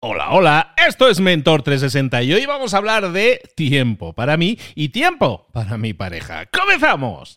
Hola, hola, esto es Mentor 360 y hoy vamos a hablar de tiempo para mí y tiempo para mi pareja. ¡Comenzamos!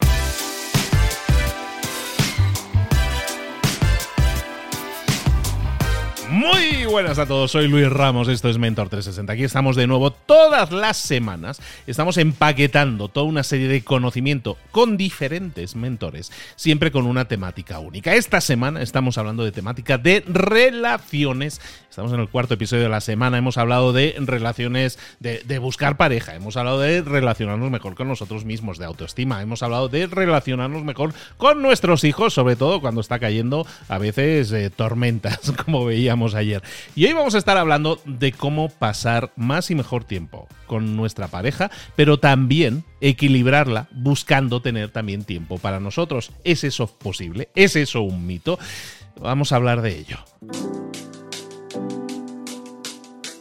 Muy buenas a todos, soy Luis Ramos, esto es Mentor 360. Aquí estamos de nuevo todas las semanas. Estamos empaquetando toda una serie de conocimiento con diferentes mentores, siempre con una temática única. Esta semana estamos hablando de temática de relaciones. Estamos en el cuarto episodio de la semana, hemos hablado de relaciones, de, buscar pareja, hemos hablado de relacionarnos mejor con nosotros mismos, de autoestima, hemos hablado de relacionarnos mejor con nuestros hijos, sobre todo cuando está cayendo a veces eh, tormentas, como veíamos ayer. Y hoy vamos a estar hablando de cómo pasar más y mejor tiempo con nuestra pareja, pero también equilibrarla buscando tener también tiempo para nosotros. ¿Es eso posible? ¿Es eso un mito? Vamos a hablar de ello.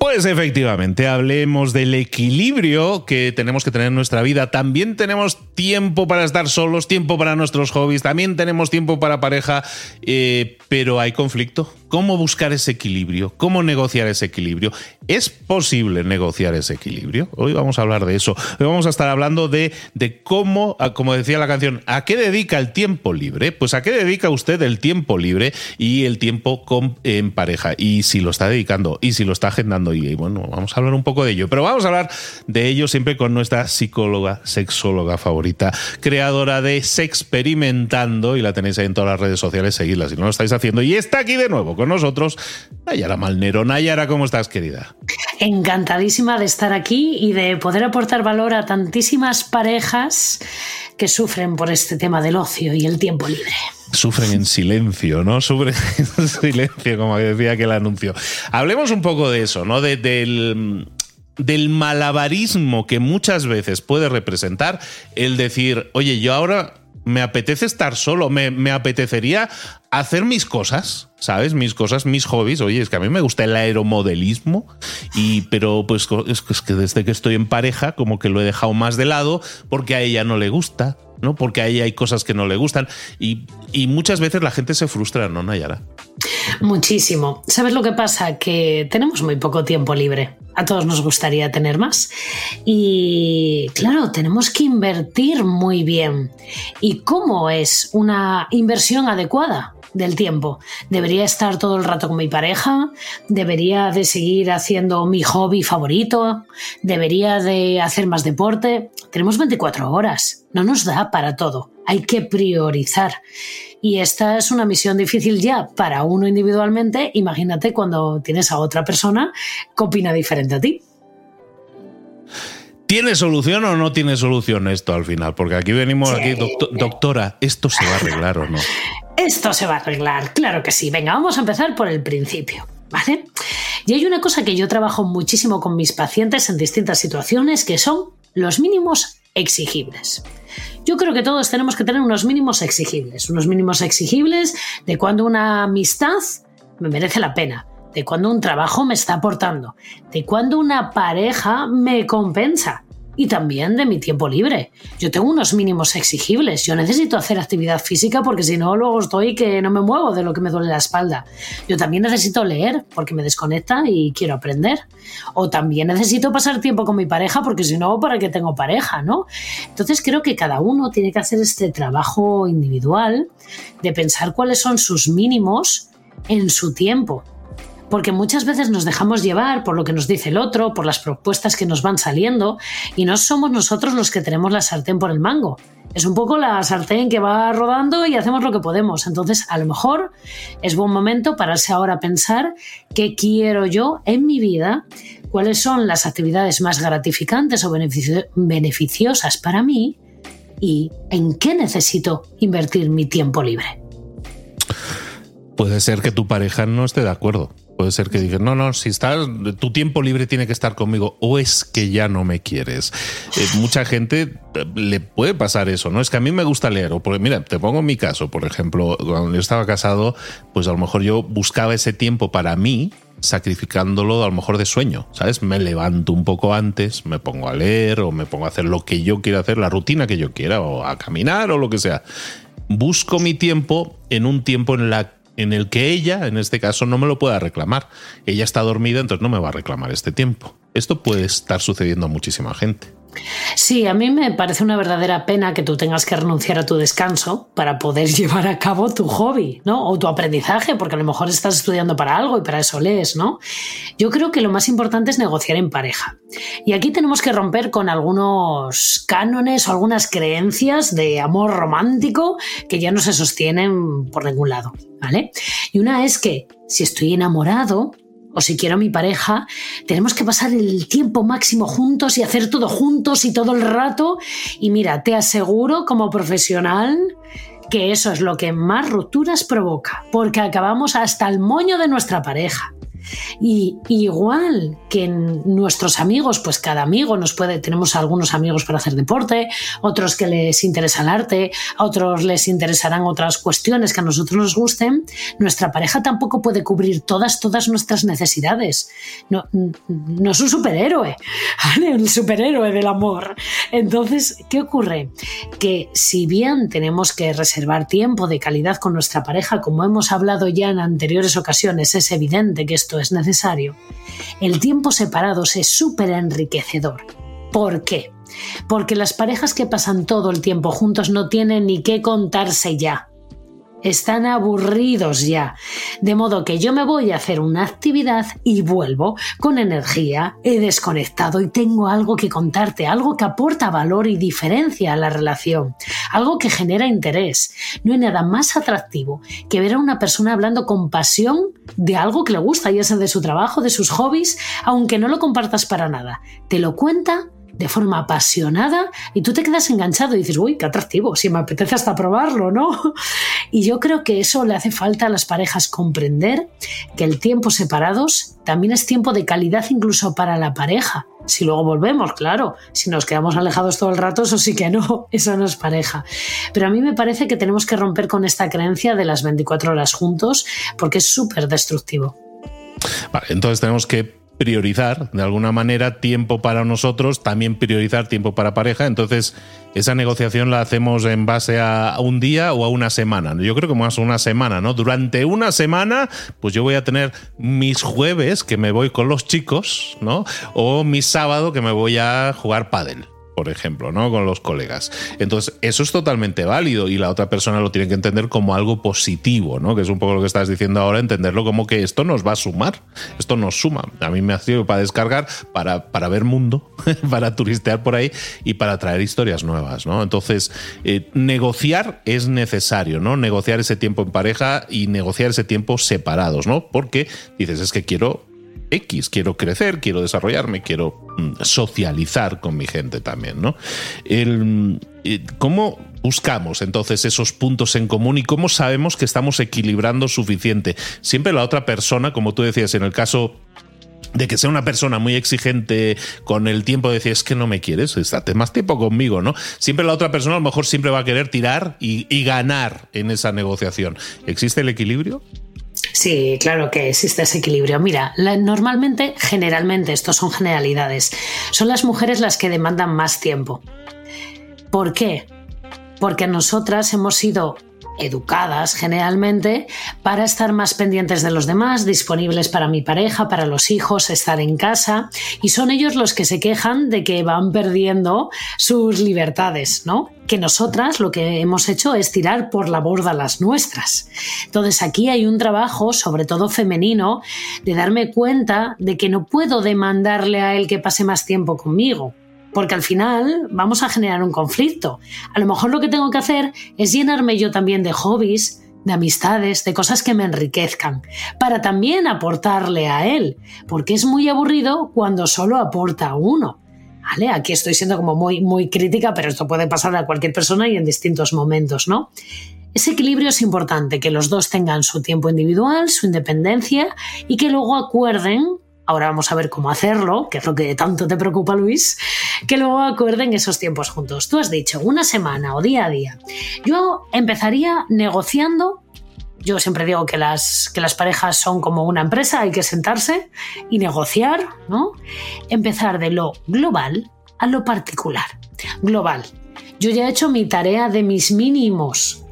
Pues efectivamente, hablemos del equilibrio que tenemos que tener en nuestra vida. También tenemos tiempo para estar solos, tiempo para nuestros hobbies, también tenemos tiempo para pareja, eh, pero hay conflicto. ¿Cómo buscar ese equilibrio? ¿Cómo negociar ese equilibrio? ¿Es posible negociar ese equilibrio? Hoy vamos a hablar de eso. Hoy vamos a estar hablando de, de cómo, como decía la canción, ¿a qué dedica el tiempo libre? Pues a qué dedica usted el tiempo libre y el tiempo en pareja. Y si lo está dedicando y si lo está agendando. Y bueno, vamos a hablar un poco de ello. Pero vamos a hablar de ello siempre con nuestra psicóloga, sexóloga favorita, creadora de Sexperimentando. Y la tenéis ahí en todas las redes sociales. Seguidla si no lo estáis haciendo. Y está aquí de nuevo con nosotros Nayara Malnero. Nayara, ¿cómo estás, querida? Encantadísima de estar aquí y de poder aportar valor a tantísimas parejas que sufren por este tema del ocio y el tiempo libre. Sufren en silencio, ¿no? Sufren en silencio, como decía aquel anuncio. Hablemos un poco de eso, ¿no? del, del malabarismo que muchas veces puede representar el decir, oye, yo ahora me apetece estar solo, me, me, apetecería hacer mis cosas, ¿sabes? Mis cosas, mis hobbies. Oye, es que a mí me gusta el aeromodelismo, y, pero pues es que desde que estoy en pareja como que lo he dejado más de lado porque a ella no le gusta, ¿no? Porque a ella hay cosas que no le gustan. Y, y muchas veces la gente se frustra, ¿no, Nayara? Muchísimo. ¿Sabes lo que pasa? Que tenemos muy poco tiempo libre. A todos nos gustaría tener más. Y claro, tenemos que invertir muy bien. ¿Y cómo es una inversión adecuada? Del tiempo. Debería estar todo el rato con mi pareja, debería de seguir haciendo mi hobby favorito, debería de hacer más deporte. Tenemos 24 horas, no nos da para todo, hay que priorizar. Y esta es una misión difícil ya para uno individualmente, imagínate cuando tienes a otra persona que opina diferente a ti. ¿Tiene solución o no tiene solución esto al final? Porque aquí venimos, aquí, doctora, ¿esto se va a arreglar o no? Esto se va a arreglar, claro que sí. Venga, vamos a empezar por el principio, ¿vale? Y hay una cosa que yo trabajo muchísimo con mis pacientes en distintas situaciones, que son los mínimos exigibles. Yo creo que todos tenemos que tener unos mínimos exigibles, unos mínimos exigibles de cuando una amistad me merece la pena, de cuando un trabajo me está aportando, de cuando una pareja me compensa, y también de mi tiempo libre. Yo tengo unos mínimos exigibles. Yo necesito hacer actividad física porque si no, luego estoy que no me muevo de lo que me duele la espalda. Yo también necesito leer porque me desconecta y quiero aprender. O también necesito pasar tiempo con mi pareja porque si no, ¿para qué tengo pareja? ¿no? Entonces creo que cada uno tiene que hacer este trabajo individual de pensar cuáles son sus mínimos en su tiempo porque muchas veces nos dejamos llevar por lo que nos dice el otro, por las propuestas que nos van saliendo, y no somos nosotros los que tenemos la sartén por el mango. Es un poco la sartén que va rodando y hacemos lo que podemos. Entonces, a lo mejor es buen momento pararse ahora a pensar qué quiero yo en mi vida, cuáles son las actividades más gratificantes o beneficiosas para mí y en qué necesito invertir mi tiempo libre. Puede ser que tu pareja no esté de acuerdo. Puede ser que digas, no, no, si estás, tu tiempo libre tiene que estar conmigo, o es que ya no me quieres. Eh, mucha gente eh, le puede pasar eso, ¿no? Es que a mí me gusta leer, o porque, mira, te pongo mi caso, por ejemplo, cuando yo estaba casado, pues a lo mejor yo buscaba ese tiempo para mí, sacrificándolo a lo mejor de sueño, ¿sabes? Me levanto un poco antes, me pongo a leer o me pongo a hacer lo que yo quiera hacer, la rutina que yo quiera, o a caminar o lo que sea. Busco mi tiempo en un tiempo en la en el que ella, en este caso, no me lo pueda reclamar. Ella está dormida, entonces no me va a reclamar este tiempo. Esto puede estar sucediendo a muchísima gente. Sí, a mí me parece una verdadera pena que tú tengas que renunciar a tu descanso para poder llevar a cabo tu hobby, ¿no? O tu aprendizaje, porque a lo mejor estás estudiando para algo y para eso lees, ¿no? Yo creo que lo más importante es negociar en pareja. Y aquí tenemos que romper con algunos cánones o algunas creencias de amor romántico que ya no se sostienen por ningún lado, ¿vale? Y una es que si estoy enamorado, o si quiero a mi pareja, tenemos que pasar el tiempo máximo juntos y hacer todo juntos y todo el rato. Y mira, te aseguro como profesional que eso es lo que más rupturas provoca, porque acabamos hasta el moño de nuestra pareja. Y igual que nuestros amigos, pues cada amigo nos puede, tenemos algunos amigos para hacer deporte, otros que les interesa el arte, a otros les interesarán otras cuestiones que a nosotros nos gusten, nuestra pareja tampoco puede cubrir todas, todas nuestras necesidades. No, no es un superhéroe, el superhéroe del amor. Entonces, ¿qué ocurre? Que si bien tenemos que reservar tiempo de calidad con nuestra pareja, como hemos hablado ya en anteriores ocasiones, es evidente que esto es necesario, el tiempo separados es súper enriquecedor. ¿Por qué? Porque las parejas que pasan todo el tiempo juntos no tienen ni qué contarse ya. Están aburridos ya. De modo que yo me voy a hacer una actividad y vuelvo con energía, he desconectado y tengo algo que contarte, algo que aporta valor y diferencia a la relación, algo que genera interés. No hay nada más atractivo que ver a una persona hablando con pasión de algo que le gusta, ya sea de su trabajo, de sus hobbies, aunque no lo compartas para nada. Te lo cuenta de forma apasionada y tú te quedas enganchado y dices, uy, qué atractivo, si me apetece hasta probarlo, ¿no? Y yo creo que eso le hace falta a las parejas comprender que el tiempo separados también es tiempo de calidad incluso para la pareja. Si luego volvemos, claro, si nos quedamos alejados todo el rato, eso sí que no, eso no es pareja. Pero a mí me parece que tenemos que romper con esta creencia de las 24 horas juntos porque es súper destructivo. Vale, entonces tenemos que priorizar de alguna manera tiempo para nosotros, también priorizar tiempo para pareja. Entonces, esa negociación la hacemos en base a un día o a una semana. Yo creo que más una semana, ¿no? Durante una semana, pues yo voy a tener mis jueves que me voy con los chicos, ¿no? O mi sábado que me voy a jugar pádel por ejemplo, ¿no? Con los colegas. Entonces, eso es totalmente válido y la otra persona lo tiene que entender como algo positivo, ¿no? Que es un poco lo que estás diciendo ahora, entenderlo como que esto nos va a sumar, esto nos suma. A mí me ha sido para descargar, para, para ver mundo, para turistear por ahí y para traer historias nuevas, ¿no? Entonces, eh, negociar es necesario, ¿no? Negociar ese tiempo en pareja y negociar ese tiempo separados, ¿no? Porque dices, es que quiero X, quiero crecer, quiero desarrollarme, quiero socializar con mi gente también, ¿no? El, eh, ¿Cómo buscamos entonces esos puntos en común y cómo sabemos que estamos equilibrando suficiente? Siempre la otra persona, como tú decías, en el caso de que sea una persona muy exigente con el tiempo de decir es que no me quieres, estate más tiempo conmigo, ¿no? Siempre la otra persona a lo mejor siempre va a querer tirar y ganar en esa negociación. ¿Existe el equilibrio? Sí, claro que existe ese equilibrio. Mira, normalmente, generalmente, estos son generalidades, son las mujeres las que demandan más tiempo. ¿Por qué? Porque nosotras hemos sido educadas generalmente para estar más pendientes de los demás, disponibles para mi pareja, para los hijos, estar en casa y son ellos los que se quejan de que van perdiendo sus libertades, ¿no? Que nosotras lo que hemos hecho es tirar por la borda las nuestras. Entonces aquí hay un trabajo, sobre todo femenino, de darme cuenta de que no puedo demandarle a él que pase más tiempo conmigo porque al final vamos a generar un conflicto. A lo mejor lo que tengo que hacer es llenarme yo también de hobbies, de amistades, de cosas que me enriquezcan, para también aportarle a él, porque es muy aburrido cuando solo aporta uno. ¿Vale? Aquí estoy siendo como muy, muy crítica, pero esto puede pasar a cualquier persona y en distintos momentos, ¿no? Ese equilibrio es importante, que los dos tengan su tiempo individual, su independencia y que luego acuerden ahora vamos a ver cómo hacerlo, que es lo que tanto te preocupa Luis, que luego acuerden esos tiempos juntos. Tú has dicho una semana o día a día. Yo empezaría negociando. Yo siempre digo que las, que las parejas son como una empresa, hay que sentarse y negociar, ¿no? Empezar de lo global a lo particular. Global. Yo ya he hecho mi tarea de mis mínimos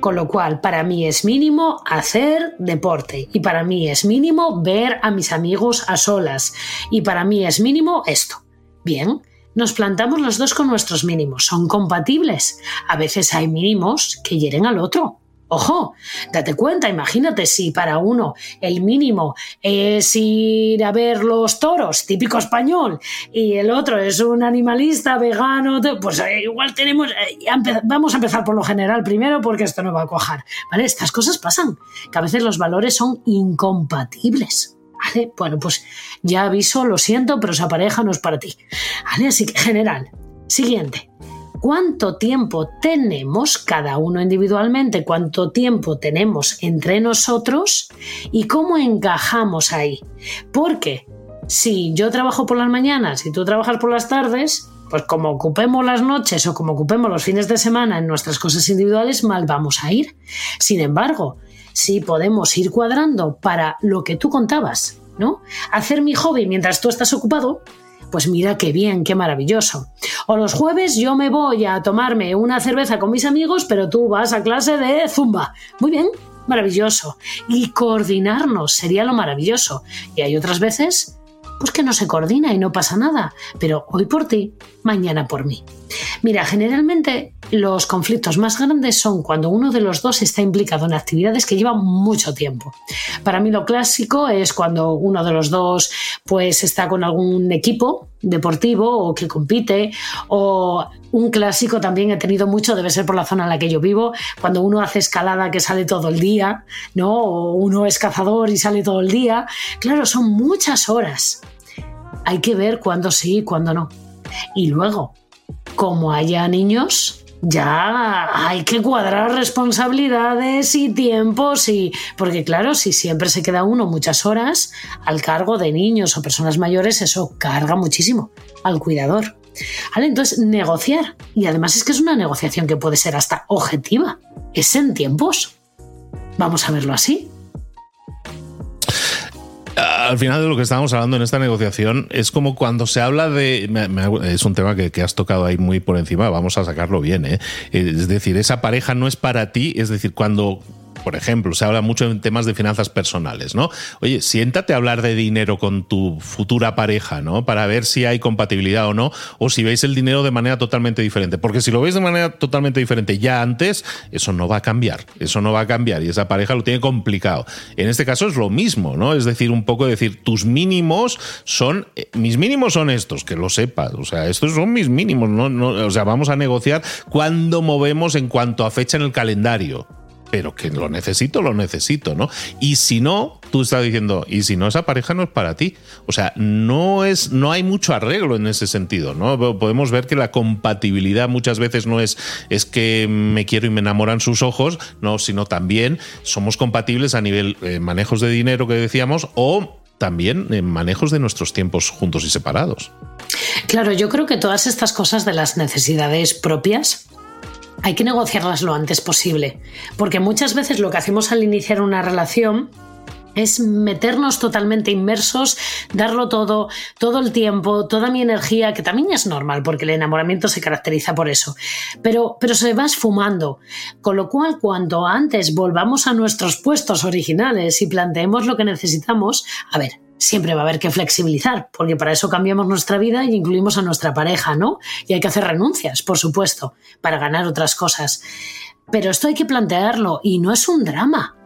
Con lo cual, para mí es mínimo hacer deporte y para mí es mínimo ver a mis amigos a solas y para mí es mínimo esto. Bien, nos plantamos los dos con nuestros mínimos. ¿Son compatibles? A veces hay mínimos que hieren al otro. Ojo, date cuenta, imagínate si para uno el mínimo es ir a ver los toros, típico español, y el otro es un animalista vegano, pues eh, igual tenemos, eh, vamos a empezar por lo general primero porque esto no va a cuajar, ¿vale? Estas cosas pasan, que a veces los valores son incompatibles. ¿Vale? Bueno, pues ya aviso, lo siento, pero esa pareja no es para ti. ¿Vale? Así que general. Siguiente cuánto tiempo tenemos cada uno individualmente, cuánto tiempo tenemos entre nosotros y cómo encajamos ahí. Porque si yo trabajo por las mañanas y tú trabajas por las tardes, pues como ocupemos las noches o como ocupemos los fines de semana en nuestras cosas individuales, mal vamos a ir. Sin embargo, si podemos ir cuadrando para lo que tú contabas, ¿no? Hacer mi hobby mientras tú estás ocupado, pues mira qué bien, qué maravilloso. O los jueves yo me voy a tomarme una cerveza con mis amigos, pero tú vas a clase de zumba. Muy bien, maravilloso. Y coordinarnos sería lo maravilloso. Y hay otras veces, pues que no se coordina y no pasa nada. Pero hoy por ti, mañana por mí. Mira, generalmente los conflictos más grandes son cuando uno de los dos está implicado en actividades que llevan mucho tiempo. Para mí lo clásico es cuando uno de los dos pues está con algún equipo deportivo o que compite o un clásico también he tenido mucho, debe ser por la zona en la que yo vivo, cuando uno hace escalada que sale todo el día, ¿no? O uno es cazador y sale todo el día. Claro, son muchas horas. Hay que ver cuándo sí y cuándo no. Y luego, como haya niños, ya hay que cuadrar responsabilidades y tiempos y porque claro, si siempre se queda uno muchas horas al cargo de niños o personas mayores, eso carga muchísimo al cuidador. ¿Vale? Entonces, negociar. Y además es que es una negociación que puede ser hasta objetiva. Es en tiempos. Vamos a verlo así al final de lo que estábamos hablando en esta negociación es como cuando se habla de. es un tema que, que, has tocado ahí muy por encima, vamos a sacarlo bien. ¿eh? Es decir, esa pareja no es para ti, es decir, cuando por ejemplo, se habla mucho en temas de finanzas personales, ¿no? Oye, siéntate a hablar de dinero con tu futura pareja, ¿no? Para ver si hay compatibilidad o no, o si veis el dinero de manera totalmente diferente. Porque si lo veis de manera totalmente diferente ya antes, eso no va a cambiar, eso no va a cambiar y esa pareja lo tiene complicado. En este caso es lo mismo, ¿no? Es decir, un poco decir, tus mínimos son, eh, mis mínimos son estos, que lo sepas, o sea, estos son mis mínimos, ¿no? no o sea, vamos a negociar cuando movemos en cuanto a fecha en el calendario pero que lo necesito, lo necesito, ¿no? Y si no, tú estás diciendo, y si no, esa pareja no es para ti. O sea, no es, no hay mucho arreglo en ese sentido, ¿no? Podemos ver que la compatibilidad muchas veces no es, es que me quiero y me enamoran sus ojos, no, sino también somos compatibles a nivel eh, manejos de dinero que decíamos, o también en manejos de nuestros tiempos juntos y separados. Claro, yo creo que todas estas cosas de las necesidades propias hay que negociarlas lo antes posible, porque muchas veces lo que hacemos al iniciar una relación es meternos totalmente inmersos, darlo todo, todo el tiempo, toda mi energía, que también es normal porque el enamoramiento se caracteriza por eso, pero, pero se va esfumando. Con lo cual, cuanto antes volvamos a nuestros puestos originales y planteemos lo que necesitamos, a ver, siempre va a haber que flexibilizar, porque para eso cambiamos nuestra vida y incluimos a nuestra pareja, ¿no? Y hay que hacer renuncias, por supuesto, para ganar otras cosas. Pero esto hay que plantearlo y no es un drama.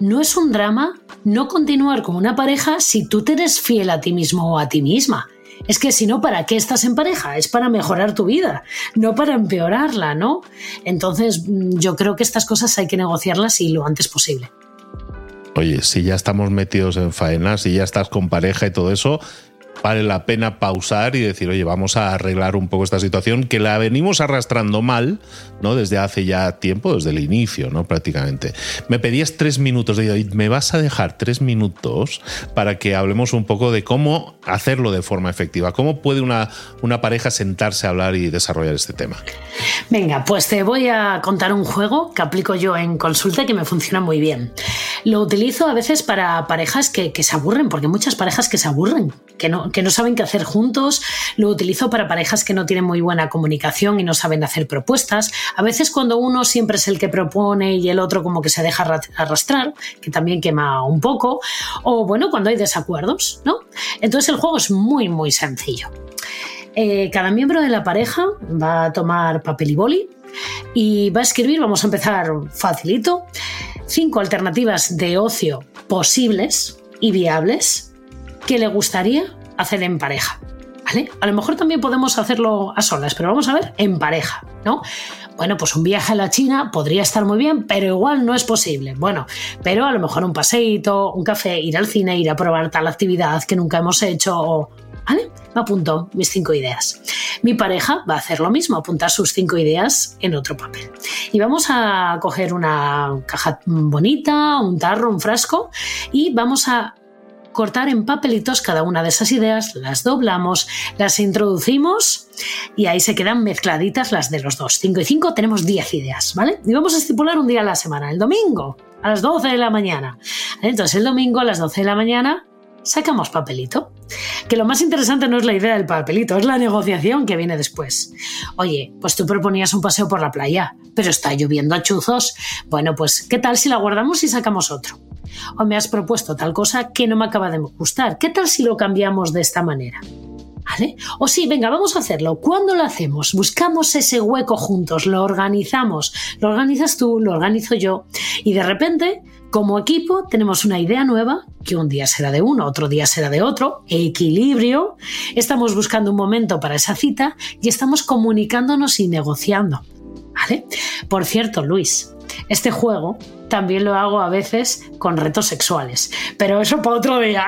No es un drama no continuar con una pareja si tú te eres fiel a ti mismo o a ti misma. Es que si no, ¿para qué estás en pareja? Es para mejorar tu vida, no para empeorarla, ¿no? Entonces, yo creo que estas cosas hay que negociarlas y lo antes posible oye, si ya estamos metidos en faenas, si ya estás con pareja y todo eso, vale la pena pausar y decir, oye, vamos a arreglar un poco esta situación que la venimos arrastrando mal, ¿no? Desde hace ya tiempo, desde el inicio, ¿no? Prácticamente. Me pedías tres minutos, de ¿me vas a dejar tres minutos para que hablemos un poco de cómo hacerlo de forma efectiva? ¿Cómo puede una, una pareja sentarse a hablar y desarrollar este tema? Venga, pues te voy a contar un juego que aplico yo en consulta que me funciona muy bien. Lo utilizo a veces para parejas que, que se aburren, porque muchas parejas que se aburren, que no, que no saben qué hacer juntos, lo utilizo para parejas que no tienen muy buena comunicación y no saben hacer propuestas. A veces cuando uno siempre es el que propone y el otro como que se deja arrastrar, que también quema un poco, o bueno, cuando hay desacuerdos, ¿no? Entonces el juego es muy, muy sencillo. Eh, cada miembro de la pareja va a tomar papel y boli y va a escribir, vamos a empezar facilito, cinco alternativas de ocio posibles y viables que le gustaría hacer en pareja. ¿Vale? A lo mejor también podemos hacerlo a solas, pero vamos a ver en pareja, ¿no? Bueno, pues un viaje a la China podría estar muy bien, pero igual no es posible. Bueno, pero a lo mejor un paseíto, un café, ir al cine, ir a probar tal actividad que nunca hemos hecho o ¿Vale? Me apunto mis cinco ideas. Mi pareja va a hacer lo mismo, apuntar sus cinco ideas en otro papel. Y vamos a coger una caja bonita, un tarro, un frasco y vamos a cortar en papelitos cada una de esas ideas, las doblamos, las introducimos y ahí se quedan mezcladitas las de los dos. Cinco y cinco tenemos diez ideas, ¿vale? Y vamos a estipular un día a la semana, el domingo, a las 12 de la mañana. Entonces el domingo a las 12 de la mañana sacamos papelito. Que lo más interesante no es la idea del papelito, es la negociación que viene después. Oye, pues tú proponías un paseo por la playa, pero está lloviendo a chuzos. Bueno, pues ¿qué tal si la guardamos y sacamos otro? O me has propuesto tal cosa que no me acaba de gustar. ¿Qué tal si lo cambiamos de esta manera? ¿Vale? O sí, venga, vamos a hacerlo. ¿Cuándo lo hacemos? Buscamos ese hueco juntos, lo organizamos. Lo organizas tú, lo organizo yo. Y de repente como equipo tenemos una idea nueva, que un día será de uno, otro día será de otro, equilibrio, estamos buscando un momento para esa cita y estamos comunicándonos y negociando. ¿Vale? Por cierto, Luis, este juego también lo hago a veces con retos sexuales, pero eso para otro día.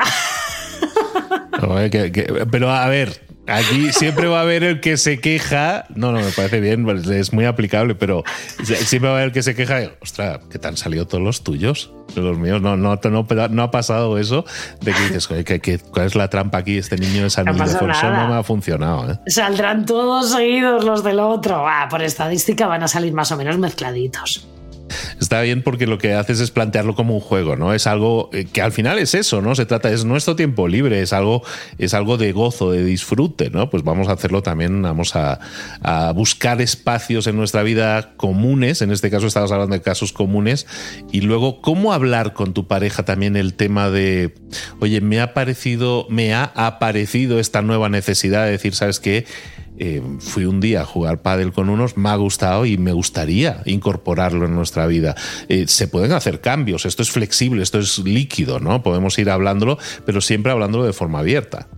pero a ver, Aquí siempre va a haber el que se queja. No, no, me parece bien, es muy aplicable, pero siempre va a haber el que se queja. Ostras, ¿qué te han salido todos los tuyos? Los míos, no, no, no, ha pasado eso de que dices, ¿cuál es la trampa aquí? Este niño es anillo de no me ha funcionado. ¿eh? Saldrán todos seguidos los del otro. Ah, por estadística van a salir más o menos mezcladitos. Está bien porque lo que haces es plantearlo como un juego, ¿no? Es algo eh, que al final es eso, ¿no? Se trata, es nuestro tiempo libre, es algo, es algo de gozo, de disfrute, ¿no? Pues vamos a hacerlo también, vamos a, buscar espacios en nuestra vida comunes, en este caso estabas hablando de casos comunes, y luego cómo hablar con tu pareja también el tema de, oye, me ha parecido, me ha aparecido esta nueva necesidad de decir, ¿sabes qué? Eh, fui un día a jugar pádel con unos, me ha gustado y me gustaría incorporarlo en nuestra vida. Eh, se pueden hacer cambios, esto es flexible, esto es líquido, ¿no? Podemos ir hablándolo, pero siempre hablándolo de forma abierta.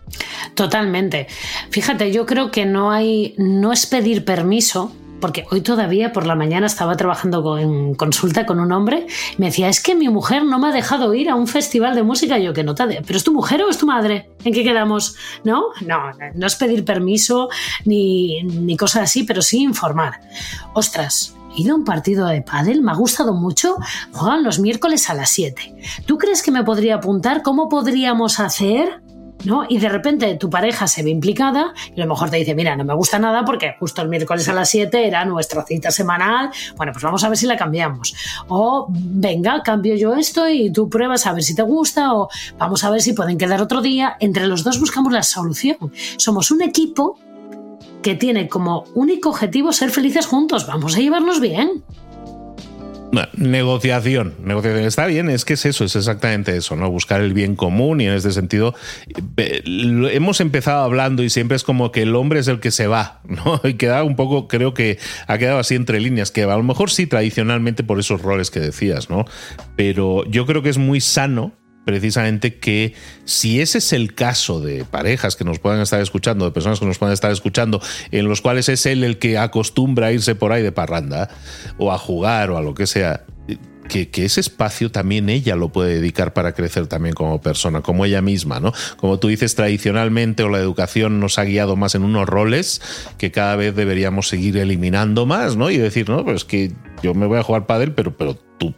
Totalmente. Fíjate, yo creo que no hay, no es pedir permiso, porque hoy todavía por la mañana estaba trabajando en consulta con un hombre, me decía, es que mi mujer no me ha dejado ir a un festival de música, y yo que nota de, pero es tu mujer o es tu madre, ¿en qué quedamos? No, no, no es pedir permiso ni, ni cosas así, pero sí informar. Ostras, he ido a un partido de pádel, me ha gustado mucho, juegan los miércoles a las 7. ¿Tú crees que me podría apuntar? ¿Cómo podríamos hacer? ¿No? Y de repente tu pareja se ve implicada y a lo mejor te dice, mira, no me gusta nada porque justo el miércoles a las 7 era nuestra cita semanal, bueno, pues vamos a ver si la cambiamos. O venga, cambio yo esto y tú pruebas a ver si te gusta o vamos a ver si pueden quedar otro día. Entre los dos buscamos la solución. Somos un equipo que tiene como único objetivo ser felices juntos. Vamos a llevarnos bien negociación, negociación. Está bien, es que es eso, es exactamente eso, ¿no? Buscar el bien común y en este sentido hemos empezado hablando y siempre es como que el hombre es el que se va, ¿no? Y queda un poco, creo que ha quedado así entre líneas, que a lo mejor sí tradicionalmente por esos roles que decías, ¿no? Pero yo creo que es muy sano precisamente que si ese es el caso de parejas que nos puedan estar escuchando, de personas que nos puedan estar escuchando, en los cuales es él el que acostumbra a irse por ahí de parranda o a jugar o a lo que sea, que, ese espacio también ella lo puede dedicar para crecer también como persona, como ella misma, ¿no? Como tú dices, tradicionalmente o la educación nos ha guiado más en unos roles que cada vez deberíamos seguir eliminando más, ¿no? Y decir, no, pues que yo me voy a jugar pádel, pero, pero tú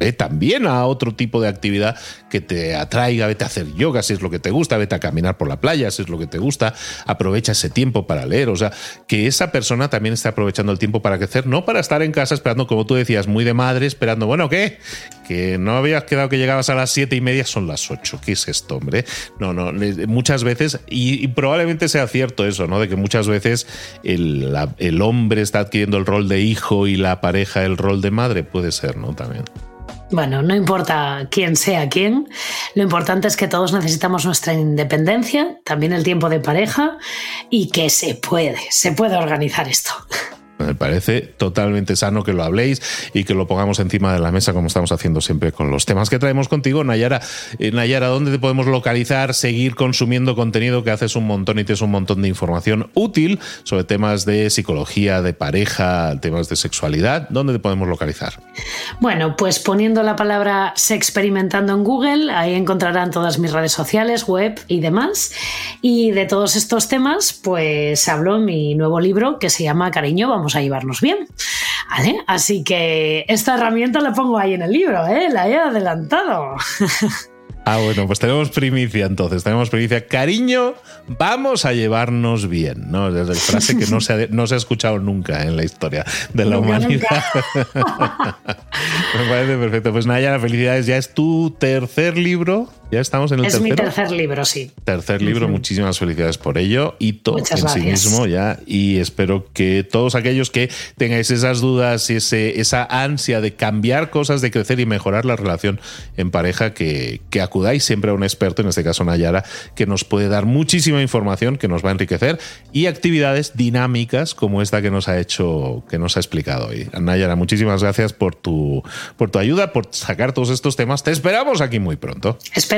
¿eh? también a otro tipo de actividad que te atraiga, vete a hacer yoga si es lo que te gusta, vete a caminar por la playa si es lo que te gusta, aprovecha ese tiempo para leer, o sea, que esa persona también esté aprovechando el tiempo para crecer, no para estar en casa esperando, como tú decías, muy de madre, esperando, bueno, ¿qué? Que no habías quedado que llegabas a las siete y media, son las ocho, ¿qué es esto, hombre? No, no, muchas veces, y, probablemente sea cierto eso, ¿no? De que muchas veces el, el hombre está adquiriendo el rol de hijo y la pareja el rol de madre, puede ser, ¿no? También. Bueno, no importa quién sea quién, lo importante es que todos necesitamos nuestra independencia, también el tiempo de pareja y que se puede, se puede organizar esto. Me parece totalmente sano que lo habléis y que lo pongamos encima de la mesa como estamos haciendo siempre con los temas que traemos contigo. Nayara, eh, Nayara, ¿dónde te podemos localizar, seguir consumiendo contenido que haces un montón y tienes un montón de información útil sobre temas de psicología, de pareja, temas de sexualidad? ¿Dónde te podemos localizar? Bueno, pues poniendo la palabra experimentando en Google, ahí encontrarán todas mis redes sociales, web y demás. Y de todos estos temas, pues hablo en mi nuevo libro que se llama Cariño, vamos a llevarnos bien. Así que esta herramienta la pongo ahí en el libro, ¿eh? la he adelantado. Ah, bueno, pues tenemos primicia entonces, tenemos primicia. Cariño, vamos a llevarnos bien, ¿no? Es la frase que no se, ha, no se ha escuchado nunca en la historia de la humanidad. Me parece perfecto. Pues Naya, felicidades. Ya es tu tercer libro ya estamos en el es mi tercer libro, sí. Tercer libro, muchísimas felicidades por ello. Hito en sí mismo ya. Y espero que todos aquellos que tengáis esas dudas y ese, esa ansia de cambiar cosas, de crecer y mejorar la relación en pareja, que, que acudáis siempre a un experto, en este caso Nayara, que nos puede dar muchísima información, que nos va a enriquecer, y actividades dinámicas como esta que nos ha hecho, que nos ha explicado hoy. Nayara, muchísimas gracias por tu, por tu ayuda, por sacar todos estos temas. Te esperamos aquí muy pronto. Espero